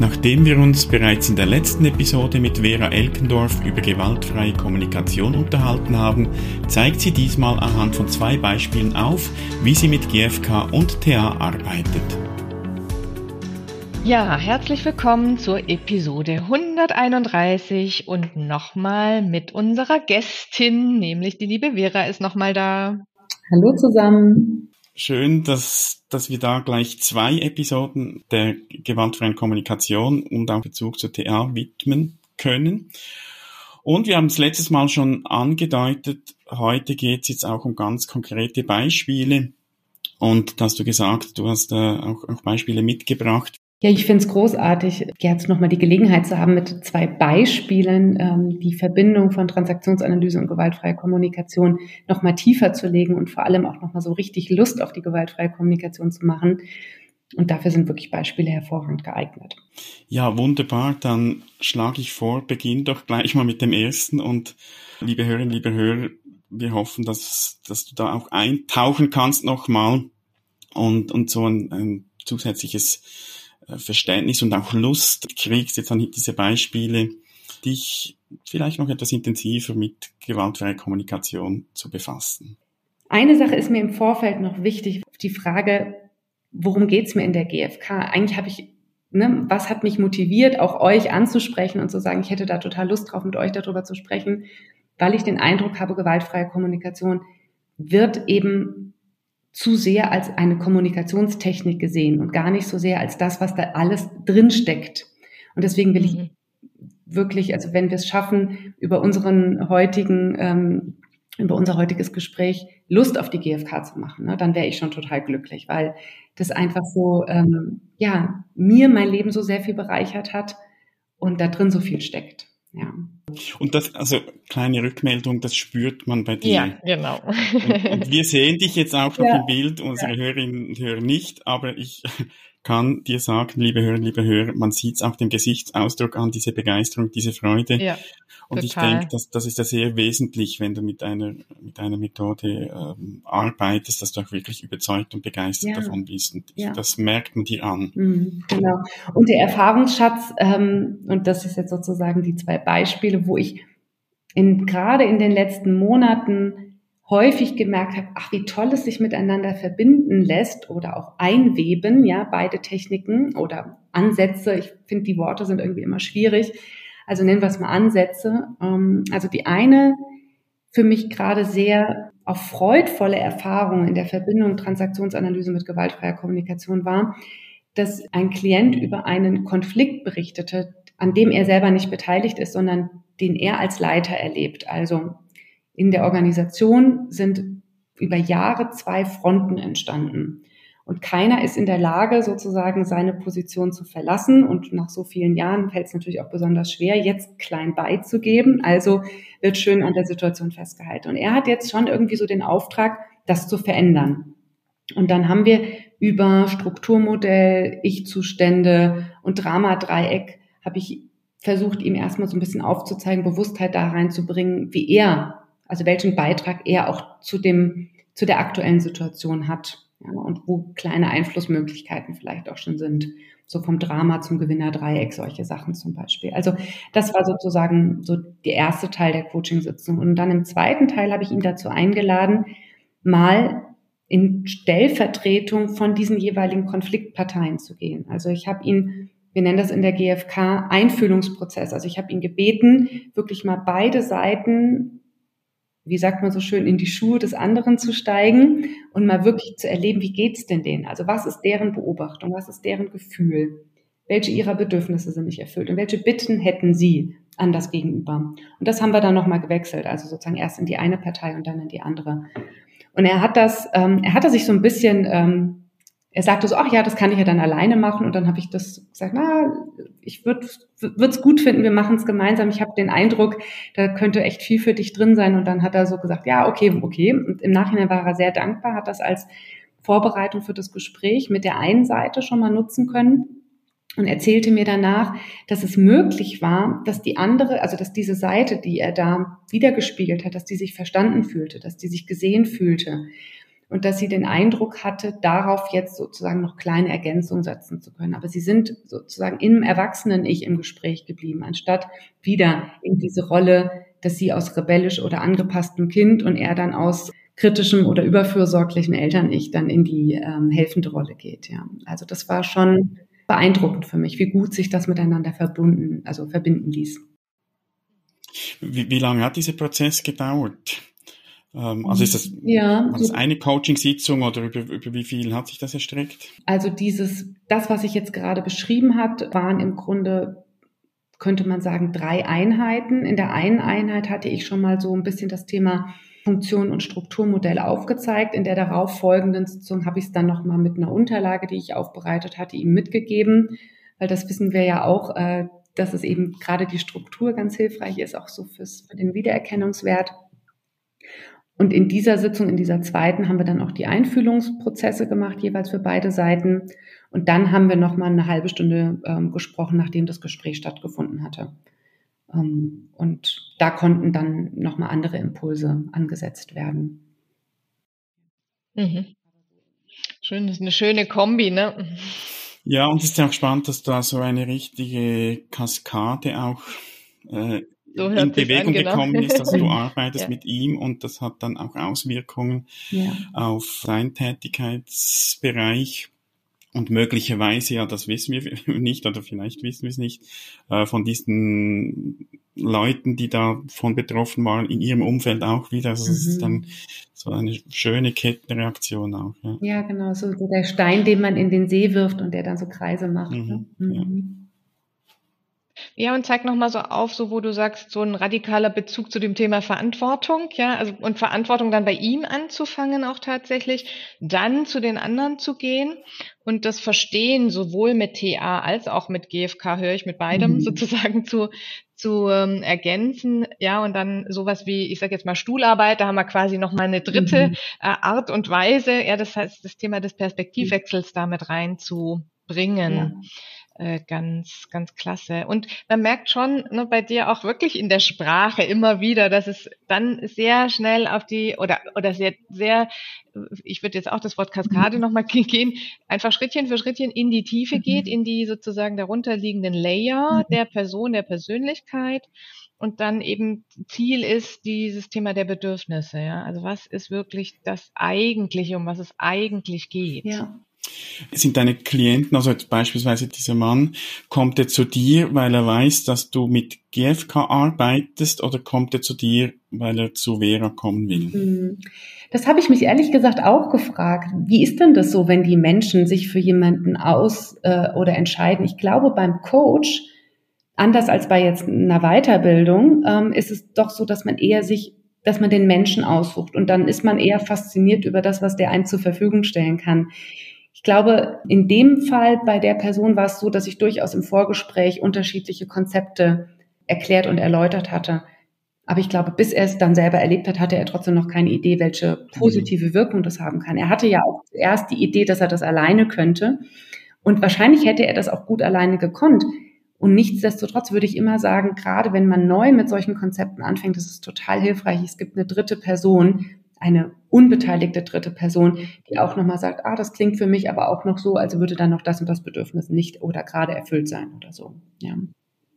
Nachdem wir uns bereits in der letzten Episode mit Vera Elkendorf über gewaltfreie Kommunikation unterhalten haben, zeigt sie diesmal anhand von zwei Beispielen auf, wie sie mit GFK und TA arbeitet. Ja, herzlich willkommen zur Episode 131 und nochmal mit unserer Gästin, nämlich die liebe Vera ist nochmal da. Hallo zusammen. Schön, dass, dass wir da gleich zwei Episoden der gewaltfreien Kommunikation und auch Bezug zur TA widmen können. Und wir haben es letztes Mal schon angedeutet, heute geht es jetzt auch um ganz konkrete Beispiele. Und da hast du gesagt, du hast äh, auch, auch Beispiele mitgebracht. Ja, ich finde es großartig, jetzt nochmal die Gelegenheit zu haben, mit zwei Beispielen ähm, die Verbindung von Transaktionsanalyse und gewaltfreier Kommunikation nochmal tiefer zu legen und vor allem auch nochmal so richtig Lust auf die gewaltfreie Kommunikation zu machen. Und dafür sind wirklich Beispiele hervorragend geeignet. Ja, wunderbar. Dann schlage ich vor, beginn doch gleich mal mit dem ersten. Und liebe Hörerinnen, liebe Hörer, wir hoffen, dass, dass du da auch eintauchen kannst nochmal und, und so ein, ein zusätzliches Verständnis und auch Lust kriegst, jetzt an diese Beispiele, dich vielleicht noch etwas intensiver mit gewaltfreier Kommunikation zu befassen. Eine Sache ist mir im Vorfeld noch wichtig, die Frage, worum geht's mir in der GfK? Eigentlich habe ich, ne, was hat mich motiviert, auch euch anzusprechen und zu sagen, ich hätte da total Lust drauf, mit euch darüber zu sprechen, weil ich den Eindruck habe, gewaltfreie Kommunikation wird eben zu sehr als eine Kommunikationstechnik gesehen und gar nicht so sehr als das, was da alles drin steckt. Und deswegen will ich mhm. wirklich, also wenn wir es schaffen, über unseren heutigen, ähm, über unser heutiges Gespräch Lust auf die GfK zu machen, ne, dann wäre ich schon total glücklich, weil das einfach so, ähm, ja, mir mein Leben so sehr viel bereichert hat und da drin so viel steckt. Ja. Und das, also kleine Rückmeldung, das spürt man bei dir. Ja, genau. Und, und wir sehen dich jetzt auch noch ja. im Bild, unsere ja. Hörerinnen und Hörer nicht, aber ich kann dir sagen, liebe Hörerinnen, liebe Hörer, man sieht es auch dem Gesichtsausdruck an, diese Begeisterung, diese Freude. Ja, und total. ich denke, das, das ist ja sehr wesentlich, wenn du mit einer, mit einer Methode ähm, arbeitest, dass du auch wirklich überzeugt und begeistert ja. davon bist. Und ja. das merkt man dir an. Mhm, genau. Und der Erfahrungsschatz, ähm, und das ist jetzt sozusagen die zwei Beispiele, wo ich in, gerade in den letzten Monaten häufig gemerkt habe, ach, wie toll es sich miteinander verbinden lässt oder auch einweben, ja, beide Techniken oder Ansätze. Ich finde, die Worte sind irgendwie immer schwierig. Also nennen wir es mal Ansätze. Ähm, also die eine für mich gerade sehr auch freudvolle Erfahrung in der Verbindung Transaktionsanalyse mit gewaltfreier Kommunikation war, dass ein Klient über einen Konflikt berichtete, an dem er selber nicht beteiligt ist, sondern den er als Leiter erlebt. Also in der Organisation sind über Jahre zwei Fronten entstanden. Und keiner ist in der Lage, sozusagen seine Position zu verlassen. Und nach so vielen Jahren fällt es natürlich auch besonders schwer, jetzt klein beizugeben. Also wird schön an der Situation festgehalten. Und er hat jetzt schon irgendwie so den Auftrag, das zu verändern. Und dann haben wir über Strukturmodell, Ich-Zustände und Drama-Dreieck habe ich versucht, ihm erstmal so ein bisschen aufzuzeigen, Bewusstheit da reinzubringen, wie er also welchen Beitrag er auch zu dem, zu der aktuellen Situation hat. Ja, und wo kleine Einflussmöglichkeiten vielleicht auch schon sind. So vom Drama zum Gewinnerdreieck, solche Sachen zum Beispiel. Also das war sozusagen so der erste Teil der Coaching-Sitzung. Und dann im zweiten Teil habe ich ihn dazu eingeladen, mal in Stellvertretung von diesen jeweiligen Konfliktparteien zu gehen. Also ich habe ihn, wir nennen das in der GfK Einfühlungsprozess. Also ich habe ihn gebeten, wirklich mal beide Seiten wie sagt man so schön, in die Schuhe des anderen zu steigen und mal wirklich zu erleben, wie geht's denn denen? Also was ist deren Beobachtung? Was ist deren Gefühl? Welche ihrer Bedürfnisse sind nicht erfüllt? Und welche Bitten hätten sie an das Gegenüber? Und das haben wir dann nochmal gewechselt. Also sozusagen erst in die eine Partei und dann in die andere. Und er hat das, ähm, er hatte sich so ein bisschen, ähm, er sagte so, ach ja, das kann ich ja dann alleine machen. Und dann habe ich das gesagt, na, ich würde es gut finden, wir machen es gemeinsam. Ich habe den Eindruck, da könnte echt viel für dich drin sein. Und dann hat er so gesagt, ja, okay, okay. Und im Nachhinein war er sehr dankbar, hat das als Vorbereitung für das Gespräch mit der einen Seite schon mal nutzen können und erzählte mir danach, dass es möglich war, dass die andere, also dass diese Seite, die er da wiedergespiegelt hat, dass die sich verstanden fühlte, dass die sich gesehen fühlte und dass sie den Eindruck hatte, darauf jetzt sozusagen noch kleine Ergänzungen setzen zu können. Aber sie sind sozusagen im Erwachsenen-Ich im Gespräch geblieben, anstatt wieder in diese Rolle, dass sie aus rebellisch oder angepasstem Kind und er dann aus kritischem oder überfürsorglichen Eltern-Ich dann in die ähm, helfende Rolle geht. Ja, also das war schon beeindruckend für mich, wie gut sich das miteinander verbunden, also verbinden ließ. Wie, wie lange hat dieser Prozess gedauert? Ähm, also ist das, ja, war das eine Coaching-Sitzung oder über, über wie viel hat sich das erstreckt? Also dieses, das, was ich jetzt gerade beschrieben hat, waren im Grunde könnte man sagen, drei Einheiten. In der einen Einheit hatte ich schon mal so ein bisschen das Thema Funktion und Strukturmodell aufgezeigt. In der darauffolgenden Sitzung habe ich es dann nochmal mit einer Unterlage, die ich aufbereitet hatte, ihm mitgegeben, weil das wissen wir ja auch, äh, dass es eben gerade die Struktur ganz hilfreich ist, auch so fürs, für den Wiedererkennungswert. Und in dieser Sitzung, in dieser zweiten, haben wir dann auch die Einfühlungsprozesse gemacht, jeweils für beide Seiten. Und dann haben wir nochmal eine halbe Stunde ähm, gesprochen, nachdem das Gespräch stattgefunden hatte. Ähm, und da konnten dann nochmal andere Impulse angesetzt werden. Mhm. Schön, das ist eine schöne Kombi, ne? Ja, und es ist ja auch spannend, dass da so eine richtige Kaskade auch äh, so in Bewegung an, genau. gekommen ist. Also du arbeitest ja. mit ihm und das hat dann auch Auswirkungen ja. auf deinen Tätigkeitsbereich. Und möglicherweise, ja, das wissen wir nicht, oder vielleicht wissen wir es nicht, äh, von diesen Leuten, die davon betroffen waren, in ihrem Umfeld auch wieder. Also es mhm. ist dann so eine schöne Kettenreaktion auch. Ja. ja, genau, so, so der Stein, den man in den See wirft und der dann so Kreise macht. Mhm. Ne? Mhm. Ja, und zeig nochmal so auf, so wo du sagst, so ein radikaler Bezug zu dem Thema Verantwortung, ja, also und Verantwortung dann bei ihm anzufangen auch tatsächlich, dann zu den anderen zu gehen und das Verstehen sowohl mit TA als auch mit GFK höre ich mit beidem mhm. sozusagen zu zu ähm, ergänzen, ja, und dann sowas wie, ich sage jetzt mal Stuhlarbeit, da haben wir quasi nochmal eine dritte mhm. äh, Art und Weise, ja, das heißt, das Thema des Perspektivwechsels damit reinzubringen. Ja. Äh, ganz, ganz klasse. Und man merkt schon ne, bei dir auch wirklich in der Sprache immer wieder, dass es dann sehr schnell auf die oder oder sehr, sehr, ich würde jetzt auch das Wort Kaskade mhm. nochmal gehen, einfach Schrittchen für Schrittchen in die Tiefe mhm. geht, in die sozusagen darunterliegenden Layer mhm. der Person, der Persönlichkeit. Und dann eben Ziel ist dieses Thema der Bedürfnisse. Ja? Also was ist wirklich das Eigentliche, um was es eigentlich geht? Ja. Sind deine Klienten, also jetzt beispielsweise dieser Mann, kommt er zu dir, weil er weiß, dass du mit GFK arbeitest oder kommt er zu dir, weil er zu Vera kommen will? Hm. Das habe ich mich ehrlich gesagt auch gefragt. Wie ist denn das so, wenn die Menschen sich für jemanden aus äh, oder entscheiden? Ich glaube, beim Coach, anders als bei jetzt einer Weiterbildung, ähm, ist es doch so, dass man eher sich dass man den Menschen aussucht und dann ist man eher fasziniert über das, was der einem zur Verfügung stellen kann. Ich glaube, in dem Fall bei der Person war es so, dass ich durchaus im Vorgespräch unterschiedliche Konzepte erklärt und erläutert hatte. Aber ich glaube, bis er es dann selber erlebt hat, hatte er trotzdem noch keine Idee, welche positive Wirkung das haben kann. Er hatte ja auch zuerst die Idee, dass er das alleine könnte. Und wahrscheinlich hätte er das auch gut alleine gekonnt. Und nichtsdestotrotz würde ich immer sagen, gerade wenn man neu mit solchen Konzepten anfängt, ist es total hilfreich. Es gibt eine dritte Person, eine unbeteiligte dritte Person, die auch nochmal sagt, ah, das klingt für mich aber auch noch so, also würde dann noch das und das Bedürfnis nicht oder gerade erfüllt sein oder so. Ja.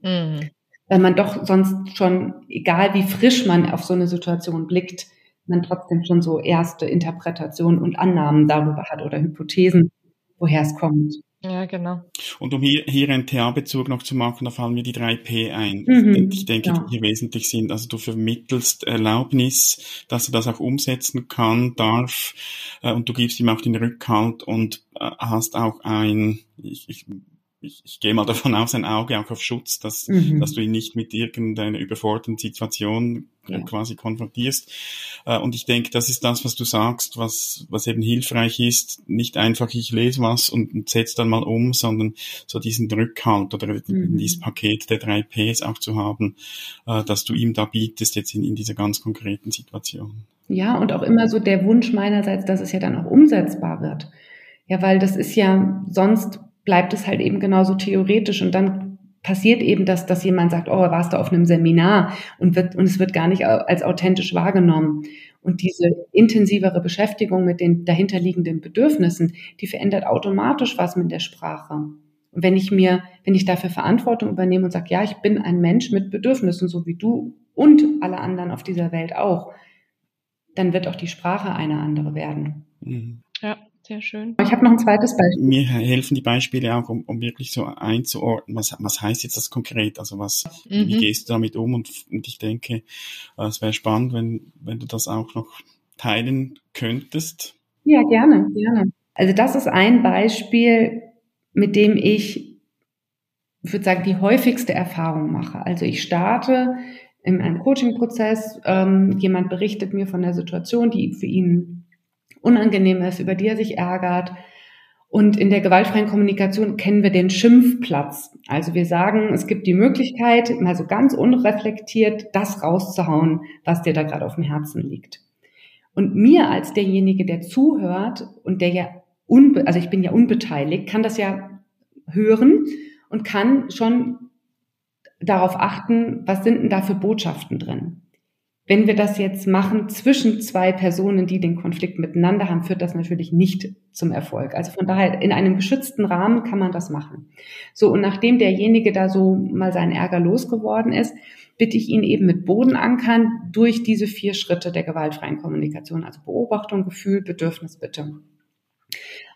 Mhm. Weil man doch sonst schon, egal wie frisch man auf so eine Situation blickt, man trotzdem schon so erste Interpretationen und Annahmen darüber hat oder Hypothesen, woher es kommt. Ja, genau. Und um hier, hier einen TA-Bezug noch zu machen, da fallen mir die drei P ein, mhm, ich denke, ja. die hier wesentlich sind. Also du vermittelst Erlaubnis, dass er das auch umsetzen kann, darf, äh, und du gibst ihm auch den Rückhalt und äh, hast auch ein, ich, ich ich, ich gehe mal davon aus, ein Auge auch auf Schutz, dass, mhm. dass du ihn nicht mit irgendeiner überforderten Situation ja. quasi konfrontierst. Äh, und ich denke, das ist das, was du sagst, was, was eben hilfreich ist. Nicht einfach, ich lese was und, und setze dann mal um, sondern so diesen Rückhalt oder mhm. dieses Paket der drei Ps auch zu haben, äh, dass du ihm da bietest jetzt in, in dieser ganz konkreten Situation. Ja, und auch immer so der Wunsch meinerseits, dass es ja dann auch umsetzbar wird. Ja, weil das ist ja sonst bleibt es halt eben genauso theoretisch und dann passiert eben, dass, dass jemand sagt, oh, warst du auf einem Seminar und wird, und es wird gar nicht als authentisch wahrgenommen. Und diese intensivere Beschäftigung mit den dahinterliegenden Bedürfnissen, die verändert automatisch was mit der Sprache. Und wenn ich mir, wenn ich dafür Verantwortung übernehme und sage, ja, ich bin ein Mensch mit Bedürfnissen, so wie du und alle anderen auf dieser Welt auch, dann wird auch die Sprache eine andere werden. Mhm. Ja. Sehr schön. Ich habe noch ein zweites Beispiel. Mir helfen die Beispiele auch, um, um wirklich so einzuordnen, was, was heißt jetzt das konkret? Also was, mhm. wie gehst du damit um? Und, und ich denke, äh, es wäre spannend, wenn, wenn du das auch noch teilen könntest. Ja, gerne, gerne. Also das ist ein Beispiel, mit dem ich, ich würde sagen, die häufigste Erfahrung mache. Also ich starte in einem Coaching-Prozess, ähm, jemand berichtet mir von der Situation, die für ihn unangenehm ist, über die er sich ärgert. Und in der gewaltfreien Kommunikation kennen wir den Schimpfplatz. Also wir sagen, es gibt die Möglichkeit, mal so ganz unreflektiert das rauszuhauen, was dir da gerade auf dem Herzen liegt. Und mir als derjenige, der zuhört und der ja, unbe also ich bin ja unbeteiligt, kann das ja hören und kann schon darauf achten, was sind denn da für Botschaften drin. Wenn wir das jetzt machen zwischen zwei Personen, die den Konflikt miteinander haben, führt das natürlich nicht zum Erfolg. Also von daher, in einem geschützten Rahmen kann man das machen. So, und nachdem derjenige da so mal seinen Ärger losgeworden ist, bitte ich ihn eben mit Boden ankern durch diese vier Schritte der gewaltfreien Kommunikation. Also Beobachtung, Gefühl, Bedürfnis, Bitte.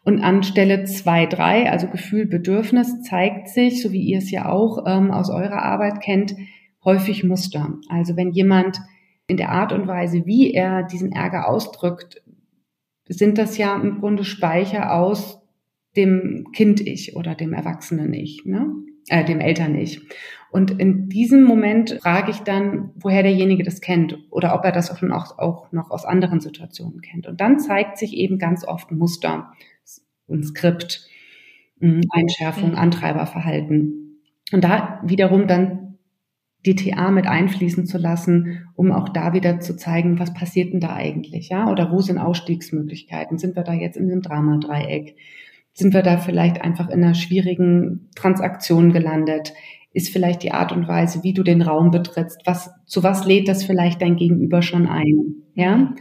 Und an Stelle zwei, drei, also Gefühl, Bedürfnis, zeigt sich, so wie ihr es ja auch ähm, aus eurer Arbeit kennt, häufig Muster. Also wenn jemand in der Art und Weise, wie er diesen Ärger ausdrückt, sind das ja im Grunde Speicher aus dem Kind-Ich oder dem Erwachsenen-Ich, ne? äh, dem Eltern-Ich. Und in diesem Moment frage ich dann, woher derjenige das kennt oder ob er das auch, noch, auch noch aus anderen Situationen kennt. Und dann zeigt sich eben ganz oft ein Muster, ein Skript, Einschärfung, mhm. Antreiberverhalten. Und da wiederum dann DTA mit einfließen zu lassen, um auch da wieder zu zeigen, was passiert denn da eigentlich, ja? Oder wo sind Ausstiegsmöglichkeiten? Sind wir da jetzt in einem Dramadreieck? Sind wir da vielleicht einfach in einer schwierigen Transaktion gelandet? Ist vielleicht die Art und Weise, wie du den Raum betrittst, was, zu was lädt das vielleicht dein Gegenüber schon ein, ja?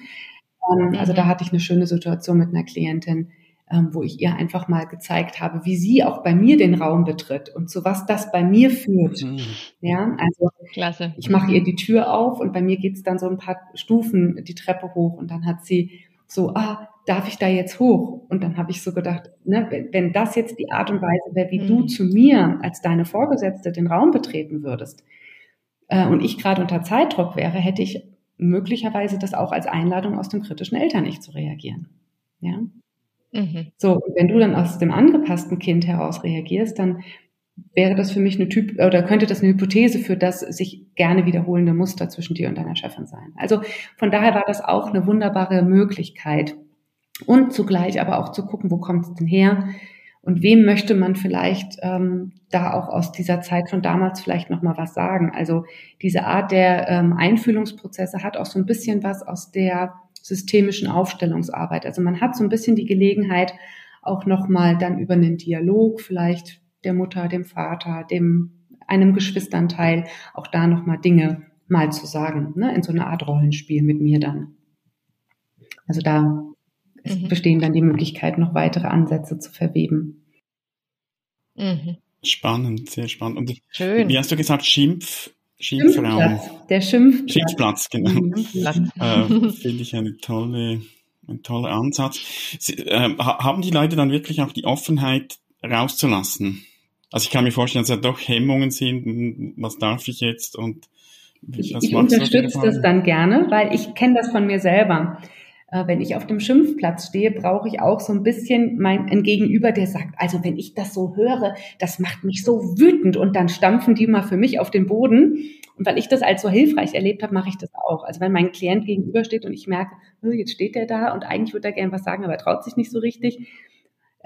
Ähm, also da hatte ich eine schöne Situation mit einer Klientin, wo ich ihr einfach mal gezeigt habe, wie sie auch bei mir den Raum betritt und zu was das bei mir führt. Mhm. Ja, also Klasse. ich mache ihr die Tür auf und bei mir geht's dann so ein paar Stufen die Treppe hoch und dann hat sie so, ah, darf ich da jetzt hoch? Und dann habe ich so gedacht, ne, wenn, wenn das jetzt die Art und Weise wäre, wie mhm. du zu mir als deine Vorgesetzte den Raum betreten würdest äh, und ich gerade unter Zeitdruck wäre, hätte ich möglicherweise das auch als Einladung aus dem kritischen Eltern nicht zu reagieren. Ja. Mhm. So, wenn du dann aus dem angepassten Kind heraus reagierst, dann wäre das für mich eine Typ oder könnte das eine Hypothese für das sich gerne wiederholende Muster zwischen dir und deiner Chefin sein. Also von daher war das auch eine wunderbare Möglichkeit und zugleich aber auch zu gucken, wo kommt es denn her und wem möchte man vielleicht ähm, da auch aus dieser Zeit von damals vielleicht noch mal was sagen. Also diese Art der ähm, Einfühlungsprozesse hat auch so ein bisschen was aus der systemischen Aufstellungsarbeit. Also man hat so ein bisschen die Gelegenheit, auch nochmal dann über einen Dialog vielleicht der Mutter, dem Vater, dem einem Geschwisternteil auch da nochmal Dinge mal zu sagen, ne, in so einer Art Rollenspiel mit mir dann. Also da mhm. bestehen dann die Möglichkeiten, noch weitere Ansätze zu verweben. Mhm. Spannend, sehr spannend. Und Schön. wie hast du gesagt, Schimpf, Schimpfraum. Der Schimpfplatz. Schimpfplatz, genau. äh, Finde ich eine tolle, ein toller Ansatz. Sie, äh, haben die Leute dann wirklich auch die Offenheit rauszulassen? Also ich kann mir vorstellen, dass ja doch Hemmungen sind, was darf ich jetzt und ich, ich unterstütze das dann gerne, weil ich kenne das von mir selber. Äh, wenn ich auf dem Schimpfplatz stehe, brauche ich auch so ein bisschen mein ein Gegenüber, der sagt, also wenn ich das so höre, das macht mich so wütend und dann stampfen die mal für mich auf den Boden. Und weil ich das als so hilfreich erlebt habe, mache ich das auch. Also wenn mein Klient gegenübersteht und ich merke, oh, jetzt steht der da und eigentlich würde er gerne was sagen, aber er traut sich nicht so richtig,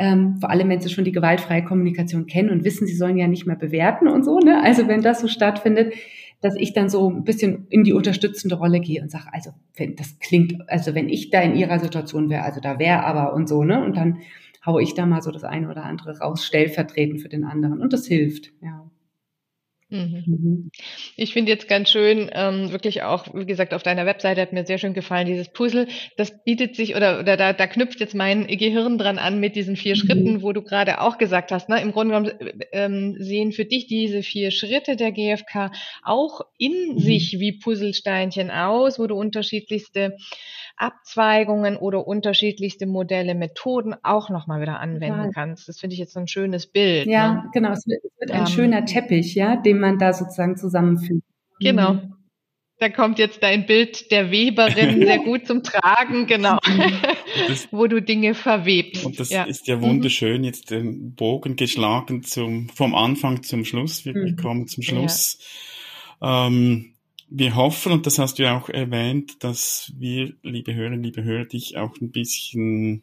ähm, vor allem, wenn sie schon die gewaltfreie Kommunikation kennen und wissen, sie sollen ja nicht mehr bewerten und so. Ne? Also wenn das so stattfindet, dass ich dann so ein bisschen in die unterstützende Rolle gehe und sage, also wenn das klingt, also wenn ich da in ihrer Situation wäre, also da wäre aber und so, ne? Und dann haue ich da mal so das eine oder andere raus, stellvertretend für den anderen. Und das hilft, ja. Mhm. mhm. Ich finde jetzt ganz schön, ähm, wirklich auch, wie gesagt, auf deiner Webseite hat mir sehr schön gefallen, dieses Puzzle. Das bietet sich oder, oder da, da knüpft jetzt mein Gehirn dran an mit diesen vier mhm. Schritten, wo du gerade auch gesagt hast. Ne? Im Grunde genommen ähm, sehen für dich diese vier Schritte der GfK auch in mhm. sich wie Puzzlesteinchen aus, wo du unterschiedlichste Abzweigungen oder unterschiedlichste Modelle, Methoden auch nochmal wieder anwenden ja. kannst. Das finde ich jetzt so ein schönes Bild. Ja, ne? genau. Es wird, es wird ein ähm, schöner Teppich, ja, den man da sozusagen zusammenfügt. Genau. Mhm. Da kommt jetzt dein Bild der Weberin sehr gut zum Tragen, genau, das, wo du Dinge verwebst. Und das ja. ist ja wunderschön, jetzt den Bogen geschlagen zum, vom Anfang zum Schluss. Wir mhm. kommen zum Schluss. Ja. Ähm, wir hoffen, und das hast du ja auch erwähnt, dass wir, liebe Hörerinnen, liebe Hörer, dich auch ein bisschen,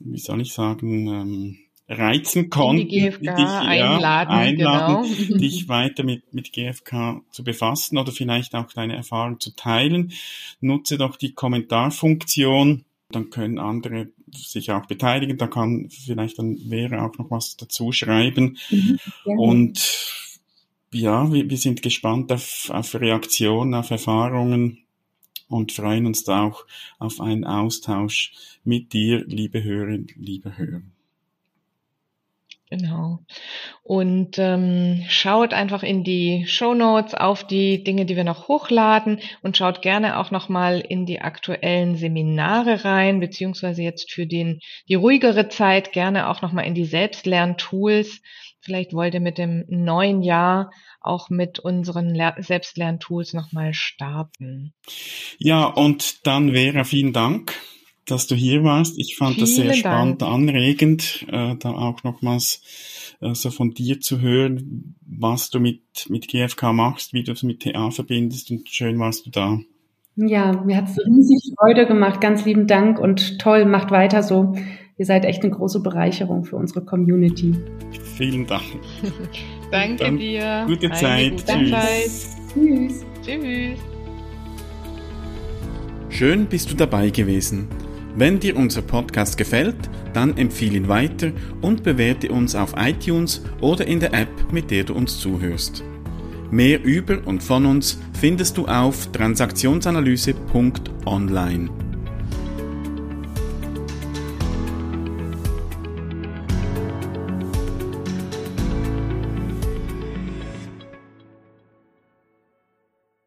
wie soll ich sagen, ähm, reizen konnten, die GfK dich einladen, einladen genau. dich weiter mit, mit GfK zu befassen oder vielleicht auch deine Erfahrung zu teilen. Nutze doch die Kommentarfunktion, dann können andere sich auch beteiligen, da kann vielleicht dann wäre auch noch was dazu schreiben. Mhm, und ja, wir, wir sind gespannt auf, auf Reaktionen, auf Erfahrungen und freuen uns da auch auf einen Austausch mit dir, liebe Hörerinnen, liebe Hörer. Genau. Und ähm, schaut einfach in die Show Notes auf die Dinge, die wir noch hochladen und schaut gerne auch nochmal in die aktuellen Seminare rein, beziehungsweise jetzt für den, die ruhigere Zeit gerne auch nochmal in die Selbstlerntools. Vielleicht wollt ihr mit dem neuen Jahr auch mit unseren Selbstlerntools nochmal starten. Ja, und dann Vera, vielen Dank dass du hier warst. Ich fand Vielen das sehr spannend, Dank. anregend, äh, da auch nochmals äh, so von dir zu hören, was du mit, mit GFK machst, wie du es mit TA verbindest und schön warst du da. Ja, mir hat es riesig Freude gemacht. Ganz lieben Dank und toll, macht weiter so. Ihr seid echt eine große Bereicherung für unsere Community. Vielen Dank. Danke dir. Gute Zeit. Gute Tschüss. Zeit. Tschüss. Tschüss. Schön bist du dabei gewesen. Wenn dir unser Podcast gefällt, dann empfehle ihn weiter und bewerte uns auf iTunes oder in der App, mit der du uns zuhörst. Mehr über und von uns findest du auf transaktionsanalyse.online.